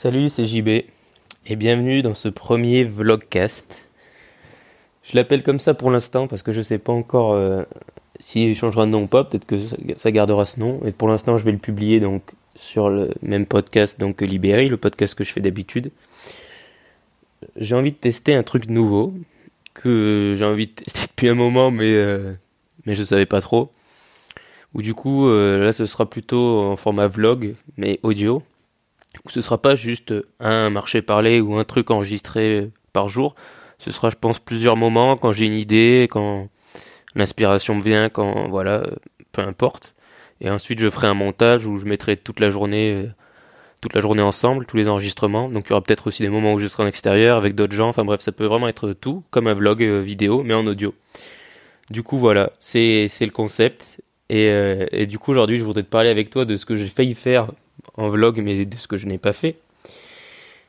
Salut, c'est JB et bienvenue dans ce premier vlogcast. Je l'appelle comme ça pour l'instant parce que je sais pas encore euh, s'il changera de nom ou pas, peut-être que ça gardera ce nom et pour l'instant je vais le publier donc sur le même podcast donc Libéry, le podcast que je fais d'habitude. J'ai envie de tester un truc nouveau que j'ai envie de tester depuis un moment mais euh, mais je savais pas trop. Ou du coup euh, là ce sera plutôt en format vlog mais audio ce sera pas juste un marché parlé ou un truc enregistré par jour. Ce sera, je pense, plusieurs moments quand j'ai une idée, quand l'inspiration me vient, quand voilà, peu importe. Et ensuite, je ferai un montage où je mettrai toute la journée, toute la journée ensemble, tous les enregistrements. Donc, il y aura peut-être aussi des moments où je serai en extérieur avec d'autres gens. Enfin bref, ça peut vraiment être tout, comme un vlog euh, vidéo, mais en audio. Du coup, voilà, c'est le concept. Euh, et du coup, aujourd'hui, je voudrais te parler avec toi de ce que j'ai failli faire en vlog, mais de ce que je n'ai pas fait.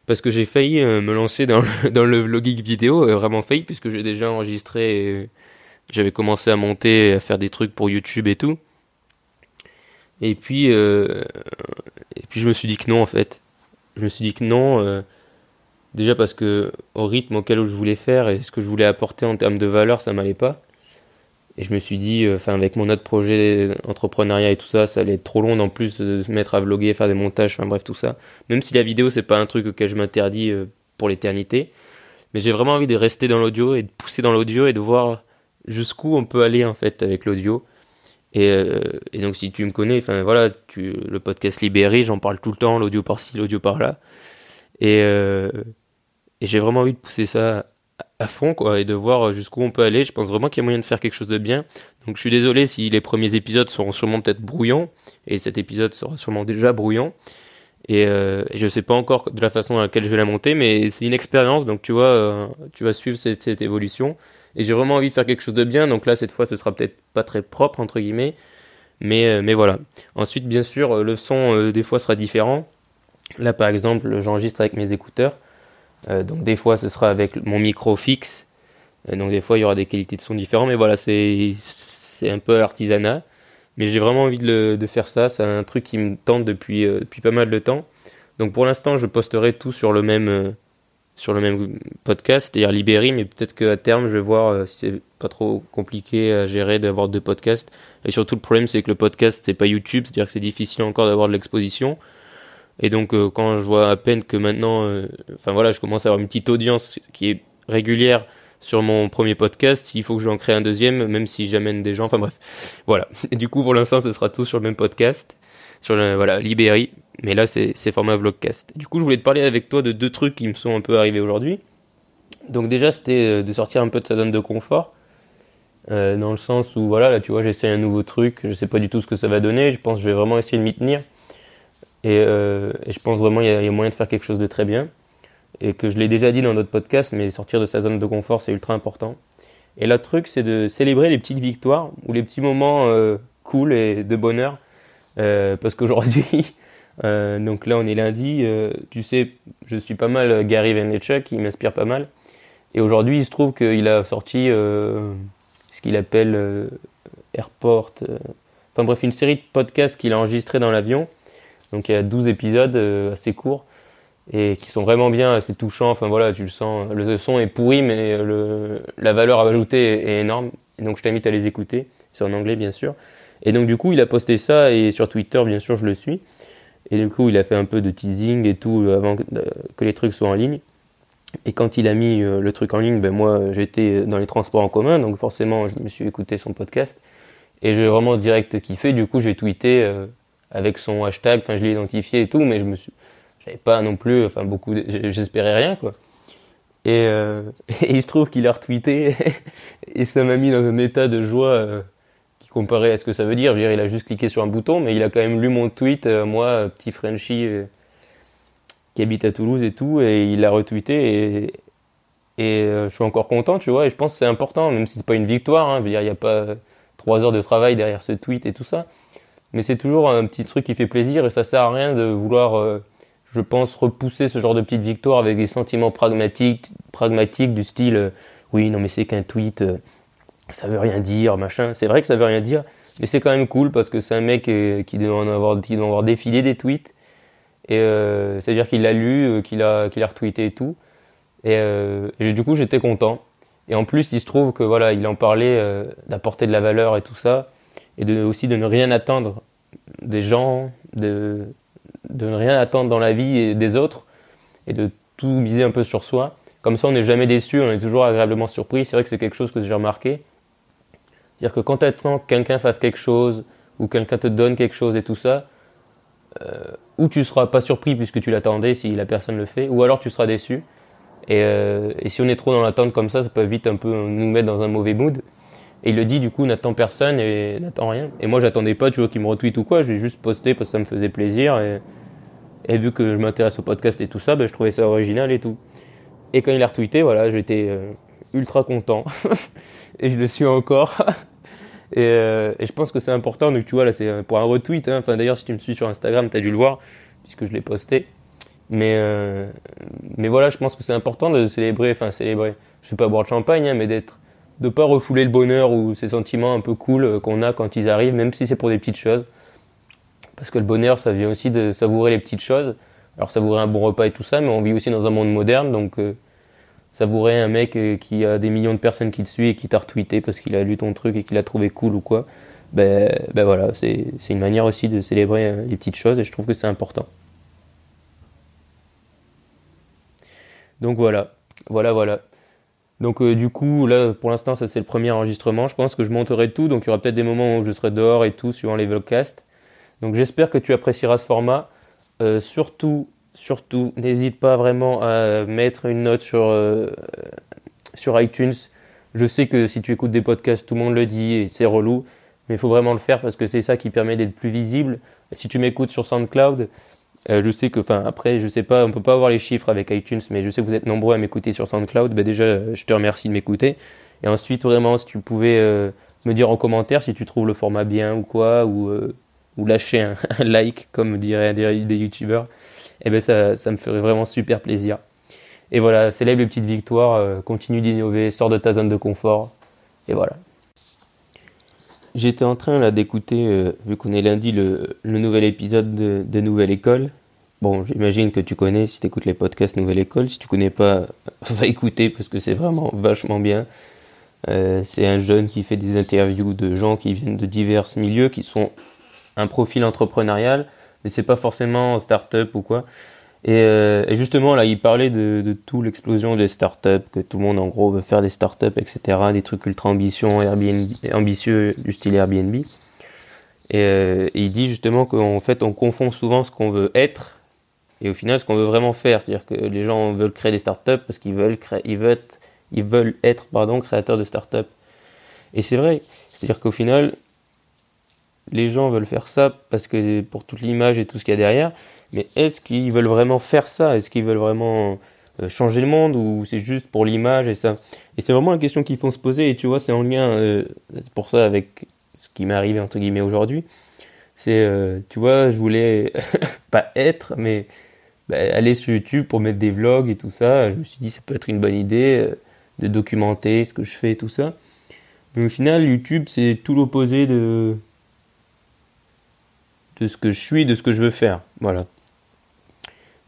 Parce que j'ai failli euh, me lancer dans le, vlogging vidéo, euh, vraiment failli, puisque j'ai déjà enregistré, j'avais commencé à monter, à faire des trucs pour YouTube et tout. Et puis, euh, et puis je me suis dit que non en fait. Je me suis dit que non, déjà parce que au rythme auquel je voulais faire et ce que je voulais apporter en termes de valeur, ça m'allait pas. Et je me suis dit, euh, enfin, avec mon autre projet d'entrepreneuriat et tout ça, ça allait être trop long en plus de se mettre à vlogger, faire des montages, enfin bref, tout ça. Même si la vidéo, c'est pas un truc auquel je m'interdis euh, pour l'éternité. Mais j'ai vraiment envie de rester dans l'audio et de pousser dans l'audio et de voir jusqu'où on peut aller en fait avec l'audio. Et, euh, donc si tu me connais, enfin voilà, le podcast Libéry, j'en parle tout le temps, l'audio par-ci, l'audio par-là. Et j'ai vraiment envie de pousser ça à fond quoi et de voir jusqu'où on peut aller. Je pense vraiment qu'il y a moyen de faire quelque chose de bien. Donc je suis désolé si les premiers épisodes seront sûrement peut-être brouillons et cet épisode sera sûrement déjà brouillon. Et, euh, je sais pas encore de la façon dans laquelle je vais la monter, mais c'est une expérience, donc tu vois, euh, tu vas suivre cette, évolution. Et j'ai vraiment envie de faire quelque chose de bien, donc là cette fois ce sera peut-être pas très propre entre guillemets, mais euh, mais voilà. Ensuite bien sûr le son euh, des fois sera différent. Là par exemple j'enregistre avec mes écouteurs. Euh, donc des fois ce sera avec mon micro fixe, euh, donc des fois il y aura des qualités de son différentes, mais voilà c'est un peu artisanat. Mais j'ai vraiment envie de faire ça, c'est un truc qui me tente depuis euh, depuis pas mal de temps. Donc pour l'instant je posterai tout sur le même sur le même podcast, c'est-à-dire Libéry, mais peut-être qu'à terme je vais voir si c'est pas trop compliqué à gérer d'avoir deux podcasts. Et surtout le problème c'est que le podcast c'est pas YouTube, c'est-à-dire que c'est difficile encore d'avoir de l'exposition. Et donc euh, quand je vois à peine que maintenant, euh, enfin voilà, je commence à avoir une petite audience qui est régulière sur mon premier podcast, il faut que j'en crée un deuxième, même si j'amène des gens. Enfin bref, voilà. Du coup, pour l'instant, ce sera tout sur le même podcast, sur le, voilà Libéry. Mais là, c'est format vlogcast. Du coup, je voulais te parler avec toi de deux trucs qui me sont un peu arrivés aujourd'hui. Donc déjà, c'était euh, de sortir un peu de sa zone de confort. Dans le sens où voilà là tu vois j'essaie un nouveau truc je sais pas du tout ce que ça va donner je pense que je vais vraiment essayer de m'y tenir et, euh, et, je pense vraiment qu'il y, a moyen de faire quelque chose de très bien. Et que je l'ai déjà dit dans d'autres podcasts, mais sortir de sa zone de confort, c'est ultra important. Et l'autre truc, c'est de célébrer les petites victoires ou les petits moments euh, cool et de bonheur. Euh, parce qu'aujourd'hui, donc là on est lundi, tu sais, je suis pas mal Gary Vaynerchuk, il m'inspire pas mal. Et aujourd'hui, il se trouve qu'il a sorti ce qu'il appelle Airport. enfin bref, une série de podcasts qu'il a enregistrés dans l'avion donc il y a 12 épisodes euh, assez courts et qui sont vraiment bien, assez touchants. Enfin voilà, tu le sens. Le son est pourri, mais le, la valeur ajoutée est, énorme. Donc je t'invite à les écouter. C'est en anglais bien sûr. Et donc du coup, il a posté ça et sur Twitter, bien sûr, je le suis. Et du coup, il a fait un peu de teasing et tout avant que, les trucs soient en ligne. Et quand il a mis euh, le truc en ligne, ben moi j'étais dans les transports en commun, donc forcément je me suis écouté son podcast. Et j'ai vraiment direct kiffé. Du coup, j'ai tweeté euh, avec son hashtag. Enfin, je l'ai identifié et tout, mais je me suis, j'avais pas non plus, enfin beaucoup, j'espérais rien quoi. Et, euh, et, il se trouve qu'il a retweeté et ça m'a mis dans un état de joie euh, qui comparait à ce que ça veut dire. Je veux dire, il a juste cliqué sur un bouton, mais il a quand même lu mon tweet, euh, moi, petit Frenchie euh, qui habite à Toulouse et tout, et il l'a retweeté et, et euh, je suis encore content, tu vois. Et je pense que c'est important, même si c'est pas une victoire. Hein, je veux dire, il n'y a pas trois heures de travail derrière ce tweet et tout ça mais c'est toujours un petit truc qui fait plaisir et ça sert à rien de vouloir, euh, je pense, repousser ce genre de petite victoire avec des sentiments pragmatiques, pragmatiques du style euh, oui non mais c'est qu'un tweet, euh, ça veut rien dire, machin. C'est vrai que ça veut rien dire, mais c'est quand même cool parce que c'est un mec qui doit en avoir, qui doit avoir défilé des tweets Et c'est-à-dire qu'il l'a lu, qu'il a, qu'il a retweeté et tout. Et, et du coup, j'étais content. Et en plus, il se trouve que voilà, il en parlait d'apporter de la valeur et tout ça, et aussi de ne rien attendre des gens, de, de ne rien attendre dans la vie et des autres, et de tout miser un peu sur soi. Comme ça, on n'est jamais déçu, on est toujours agréablement surpris. C'est vrai que c'est quelque chose que j'ai remarqué. C'est-à-dire que quand tu attends que quelqu'un fasse quelque chose, ou quelqu'un te donne quelque chose et tout ça, euh, ou tu seras pas surpris puisque tu l'attendais si la personne le fait, ou alors tu seras déçu. Et, euh, et si on est trop dans l'attente comme ça, ça peut vite un peu nous mettre dans un mauvais mood. Et il le dit, du coup, n'attends personne et n'attends rien. Et moi, j'attendais pas, tu vois, qu'il me retweet ou quoi. J'ai juste posté parce que ça me faisait plaisir. Et, vu que je m'intéresse au podcast et tout ça, ben, je trouvais ça original et tout. Et quand il a retweeté, voilà, j'étais euh, ultra content. et je le suis encore. et, euh, et, je pense que c'est important. Donc, tu vois, là, c'est pour un retweet. Hein. Enfin, d'ailleurs, si tu me suis sur Instagram, tu as dû le voir, puisque je l'ai posté. Mais, euh, mais voilà, je pense que c'est important de célébrer, enfin, célébrer. Je vais pas boire de champagne, hein, mais d'être, de pas refouler le bonheur ou ces sentiments un peu cool qu'on a quand ils arrivent, même si c'est pour des petites choses. Parce que le bonheur, ça vient aussi de savourer les petites choses. Alors, savourer un bon repas et tout ça, mais on vit aussi dans un monde moderne, donc euh, savourer un mec euh, qui a des millions de personnes qui te suivent et qui t'a retweeté parce qu'il a lu ton truc et qu'il a trouvé cool ou quoi, ben, ben voilà, c'est une manière aussi de célébrer les petites choses et je trouve que c'est important. Donc voilà, voilà, voilà. Donc euh, du coup, là, pour l'instant, ça c'est le premier enregistrement. Je pense que je monterai tout, donc il y aura peut-être des moments où je serai dehors et tout, suivant les vlogcasts. Donc j'espère que tu apprécieras ce format. Euh, surtout, surtout, n'hésite pas vraiment à mettre une note sur, euh, sur iTunes. Je sais que si tu écoutes des podcasts, tout le monde le dit et c'est relou, mais il faut vraiment le faire parce que c'est ça qui permet d'être plus visible. Si tu m'écoutes sur SoundCloud, euh, je sais que, enfin, après, je sais pas, on peut pas avoir les chiffres avec iTunes, mais je sais que vous êtes nombreux à m'écouter sur SoundCloud. Ben déjà, je te remercie de m'écouter. Et ensuite, vraiment, si tu pouvais euh, me dire en commentaire si tu trouves le format bien ou quoi, ou, euh, lâcher un, like, comme diraient des, youtubeurs, eh ben ça, ça me ferait vraiment super plaisir. Et voilà, célèbre les petites victoires, continue d'innover, sors de ta zone de confort. Et voilà. J'étais en train là d'écouter, euh, vu qu'on est lundi, le, le nouvel épisode de, Nouvelle École. Bon, j'imagine que tu connais si tu écoutes les podcasts Nouvelle École. Si tu connais pas, va écouter parce que c'est vraiment vachement bien. Euh, c'est un jeune qui fait des interviews de gens qui viennent de divers milieux, qui sont un profil entrepreneurial, mais c'est pas forcément start-up ou quoi. Et, euh, et, justement, là, il parlait de, de tout l'explosion des startups, que tout le monde, en gros, veut faire des startups, etc., des trucs ultra ambitieux du style Airbnb. Et, euh, et il dit justement qu'en fait, on confond souvent ce qu'on veut être et au final, ce qu'on veut vraiment faire. C'est-à-dire que les gens veulent créer des startups parce qu'ils veulent, ils veulent être, ils veulent être pardon, créateurs de startups. Et c'est vrai. C'est-à-dire qu'au final, les gens veulent faire ça parce que pour toute l'image et tout ce qu'il y a derrière. Mais est-ce qu'ils veulent vraiment faire ça? Est-ce qu'ils veulent vraiment euh, changer le monde ou c'est juste pour l'image et ça? Et c'est vraiment une question qu'il faut se poser et tu vois, c'est en lien, euh, pour ça avec ce qui m'est arrivé entre guillemets aujourd'hui. C'est, euh, tu vois, je voulais pas être, mais bah, aller sur YouTube pour mettre des vlogs et tout ça. Je me suis dit, ça peut être une bonne idée de documenter ce que je fais et tout ça. Mais au final, YouTube, c'est tout l'opposé de de ce que je suis, de ce que je veux faire. Voilà.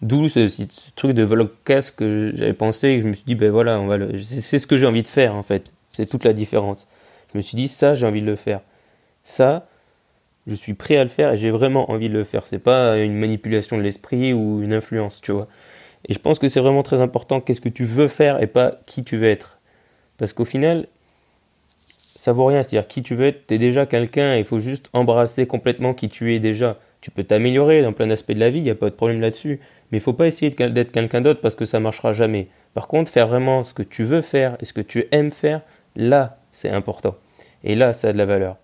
D'où ce, truc de vlogcast que j'avais pensé et que je me suis dit, ben voilà, c'est ce que j'ai envie de faire en fait. C'est toute la différence. Je me suis dit, ça, j'ai envie de le faire. Ça, je suis prêt à le faire et j'ai vraiment envie de le faire. C'est pas une manipulation de l'esprit ou une influence, tu vois. Et je pense que c'est vraiment très important qu'est-ce que tu veux faire et pas qui tu veux être. Parce qu'au final, ça vaut rien. C'est-à-dire qui tu veux être, tu es déjà quelqu'un, il faut juste embrasser complètement qui tu es déjà. Tu peux t'améliorer dans plein d'aspects de la vie, il n'y a pas de problème là-dessus. Mais il faut pas essayer d'être quelqu'un d'autre parce que ça marchera jamais. Par contre, faire vraiment ce que tu veux faire et ce que tu aimes faire, là, c'est important. Et là, ça a de la valeur.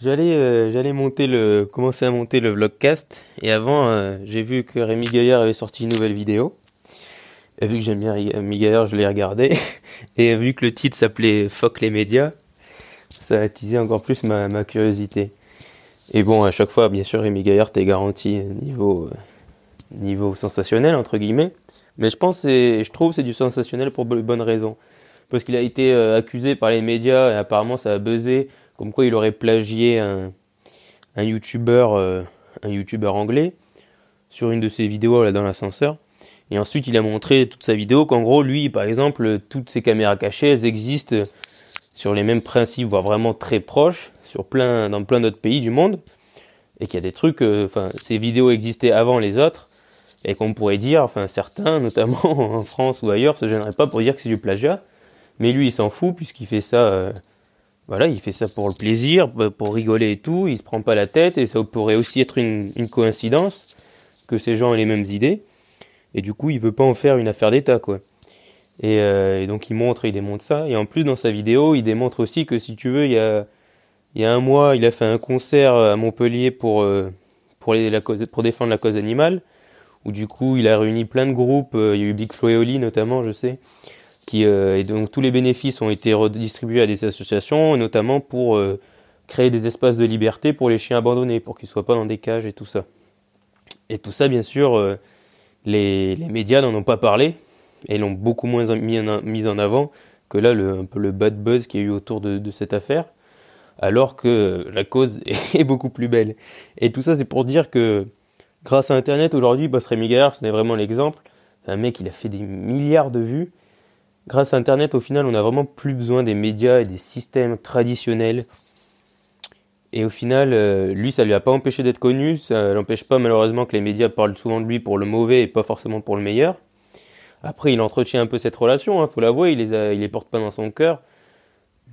J'allais euh, j'allais monter le commencer à monter le vlogcast et avant euh, j'ai vu que Rémi Gaillard avait sorti une nouvelle vidéo. Et vu que j'aime bien Gaillard, je l'ai regardé et vu que le titre s'appelait Fuck les médias, ça a attisé encore plus ma, curiosité. Et bon, à chaque fois, bien sûr, Rémi Gaillard t'es garanti niveau euh, niveau sensationnel entre guillemets, mais je pense et je trouve c'est du sensationnel pour de bonnes raisons parce qu'il a été euh, accusé par les médias et apparemment ça a buzzé comme quoi il aurait plagié un, un youtubeur euh, un anglais, sur une de ses vidéos là dans l'ascenseur. Et ensuite, il a montré toute sa vidéo qu'en gros, lui, par exemple, toutes ces caméras cachées, elles existent sur les mêmes principes, voire vraiment très proches, sur plein, dans plein d'autres pays du monde. Et qu'il y a des trucs, euh, enfin, ces vidéos existaient avant les autres, et qu'on pourrait dire, enfin, certains, notamment en France ou ailleurs, se gêneraient pas pour dire que c'est du plagiat. Mais lui, il s'en fout, puisqu'il fait ça, euh, voilà, il fait ça pour le plaisir, pour rigoler et tout, il se prend pas la tête, et ça pourrait aussi être une, une coïncidence que ces gens aient les mêmes idées et du coup il veut pas en faire une affaire d'État quoi. Et, euh, et, donc il montre, il démontre ça, et en plus dans sa vidéo il démontre aussi que si tu veux il y a il y a un mois il a fait un concert à Montpellier pour euh, pour défendre la cause animale où du coup il a réuni plein de groupes, euh, il y a eu Big Flo et Oli notamment je sais, qui et donc tous les bénéfices ont été redistribués à des associations notamment pour créer des espaces de liberté pour les chiens abandonnés pour qu'ils soient pas dans des cages et tout ça. Et tout ça bien sûr les, médias n'en ont pas parlé et l'ont beaucoup moins mis en, avant que là le, un peu le bad buzz qu'il y a eu autour de, cette affaire, alors que la cause est beaucoup plus belle. Et tout ça c'est pour dire que grâce à Internet aujourd'hui, Boss Rémi Gaillard, ce n'est vraiment l'exemple, un mec il a fait des milliards de vues. Grâce à Internet, au final, on n'a vraiment plus besoin des médias et des systèmes traditionnels et au final, euh, lui, ça lui a pas empêché d'être connu. Ça n'empêche pas malheureusement que les médias parlent souvent de lui pour le mauvais et pas forcément pour le meilleur. Après, il entretient un peu cette relation, hein, faut l'avouer. Il les il les porte pas dans son cœur.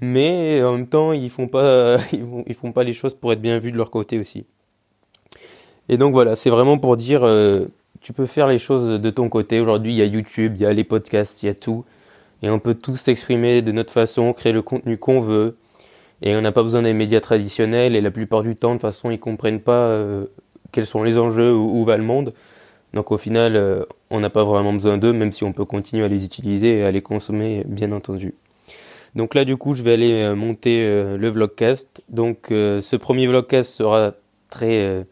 Mais en même temps, ils font pas, ils font, pas les choses pour être bien vus de leur côté aussi. Et donc voilà, c'est vraiment pour dire, euh, tu peux faire les choses de ton côté. Aujourd'hui, il y a YouTube, il y a les podcasts, il y a tout. Et on peut tous s'exprimer de notre façon, créer le contenu qu'on veut. Et on n'a pas besoin des médias traditionnels et la plupart du temps, de toute façon, ils comprennent pas euh, quels sont les enjeux, où, où, va le monde. Donc au final, euh, on n'a pas vraiment besoin d'eux, même si on peut continuer à les utiliser et à les consommer, bien entendu. Donc là, du coup, je vais aller euh, monter le vlogcast. Donc ce premier vlogcast sera très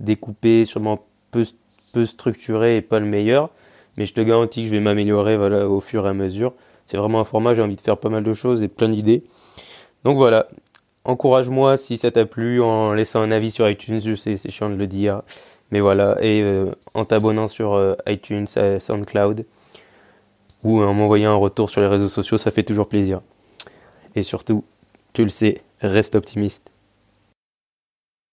découpé, sûrement peu, peu structuré et pas le meilleur. Mais je te garantis que je vais m'améliorer voilà, au fur et à mesure. C'est vraiment un format, j'ai envie de faire pas mal de choses et plein d'idées. Donc voilà, encourage-moi si ça t'a plu en laissant un avis sur iTunes, je sais, c'est chiant de le dire. Mais voilà, et euh, en t'abonnant sur euh, iTunes, euh, SoundCloud, ou en m'envoyant un retour sur les réseaux sociaux, ça fait toujours plaisir. Et surtout, tu le sais, reste optimiste.